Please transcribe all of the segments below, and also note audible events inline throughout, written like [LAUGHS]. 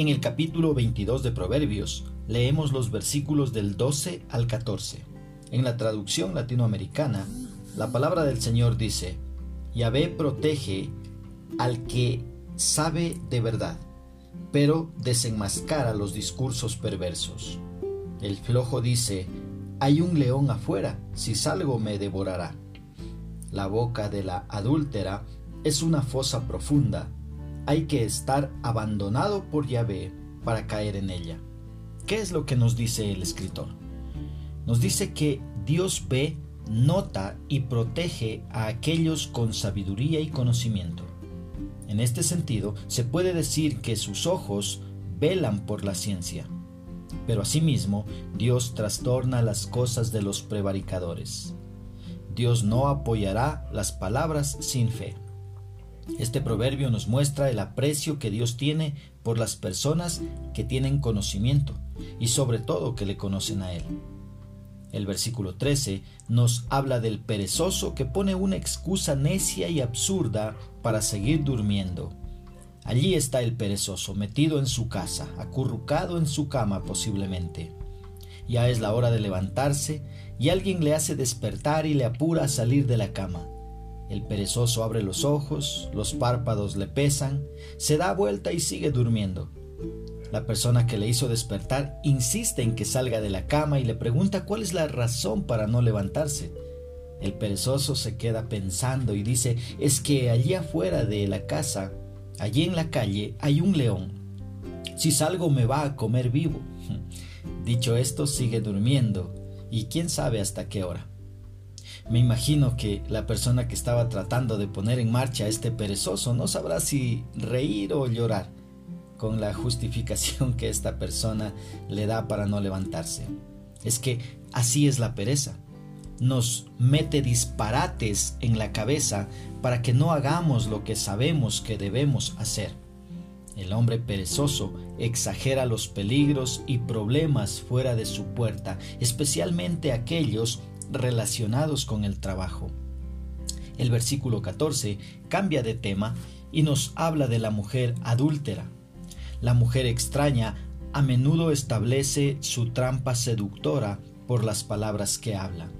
En el capítulo 22 de Proverbios leemos los versículos del 12 al 14. En la traducción latinoamericana, la palabra del Señor dice, Yahvé protege al que sabe de verdad, pero desenmascara los discursos perversos. El flojo dice, hay un león afuera, si salgo me devorará. La boca de la adúltera es una fosa profunda, hay que estar abandonado por Yahvé para caer en ella. ¿Qué es lo que nos dice el escritor? Nos dice que Dios ve, nota y protege a aquellos con sabiduría y conocimiento. En este sentido, se puede decir que sus ojos velan por la ciencia. Pero asimismo, Dios trastorna las cosas de los prevaricadores. Dios no apoyará las palabras sin fe. Este proverbio nos muestra el aprecio que Dios tiene por las personas que tienen conocimiento y sobre todo que le conocen a Él. El versículo 13 nos habla del perezoso que pone una excusa necia y absurda para seguir durmiendo. Allí está el perezoso, metido en su casa, acurrucado en su cama posiblemente. Ya es la hora de levantarse y alguien le hace despertar y le apura a salir de la cama. El perezoso abre los ojos, los párpados le pesan, se da vuelta y sigue durmiendo. La persona que le hizo despertar insiste en que salga de la cama y le pregunta cuál es la razón para no levantarse. El perezoso se queda pensando y dice, es que allí afuera de la casa, allí en la calle, hay un león. Si salgo me va a comer vivo. [LAUGHS] Dicho esto, sigue durmiendo y quién sabe hasta qué hora. Me imagino que la persona que estaba tratando de poner en marcha a este perezoso no sabrá si reír o llorar con la justificación que esta persona le da para no levantarse. Es que así es la pereza. Nos mete disparates en la cabeza para que no hagamos lo que sabemos que debemos hacer. El hombre perezoso exagera los peligros y problemas fuera de su puerta, especialmente aquellos relacionados con el trabajo. El versículo 14 cambia de tema y nos habla de la mujer adúltera. La mujer extraña a menudo establece su trampa seductora por las palabras que habla.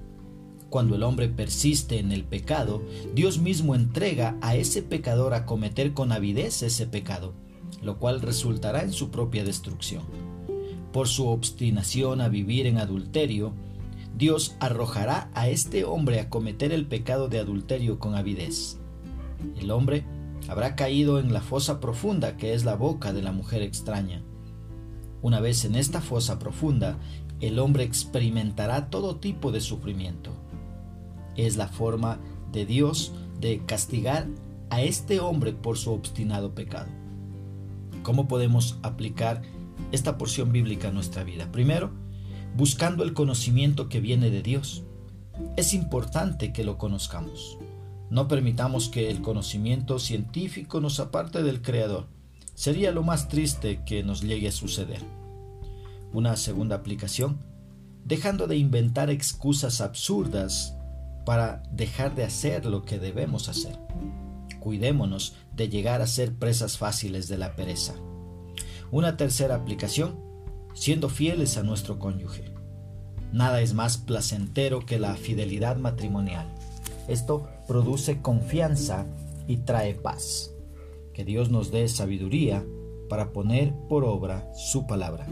Cuando el hombre persiste en el pecado, Dios mismo entrega a ese pecador a cometer con avidez ese pecado, lo cual resultará en su propia destrucción. Por su obstinación a vivir en adulterio, Dios arrojará a este hombre a cometer el pecado de adulterio con avidez. El hombre habrá caído en la fosa profunda que es la boca de la mujer extraña. Una vez en esta fosa profunda, el hombre experimentará todo tipo de sufrimiento. Es la forma de Dios de castigar a este hombre por su obstinado pecado. ¿Cómo podemos aplicar esta porción bíblica a nuestra vida? Primero, buscando el conocimiento que viene de Dios. Es importante que lo conozcamos. No permitamos que el conocimiento científico nos aparte del Creador. Sería lo más triste que nos llegue a suceder. Una segunda aplicación, dejando de inventar excusas absurdas para dejar de hacer lo que debemos hacer. Cuidémonos de llegar a ser presas fáciles de la pereza. Una tercera aplicación, siendo fieles a nuestro cónyuge. Nada es más placentero que la fidelidad matrimonial. Esto produce confianza y trae paz. Que Dios nos dé sabiduría para poner por obra su palabra.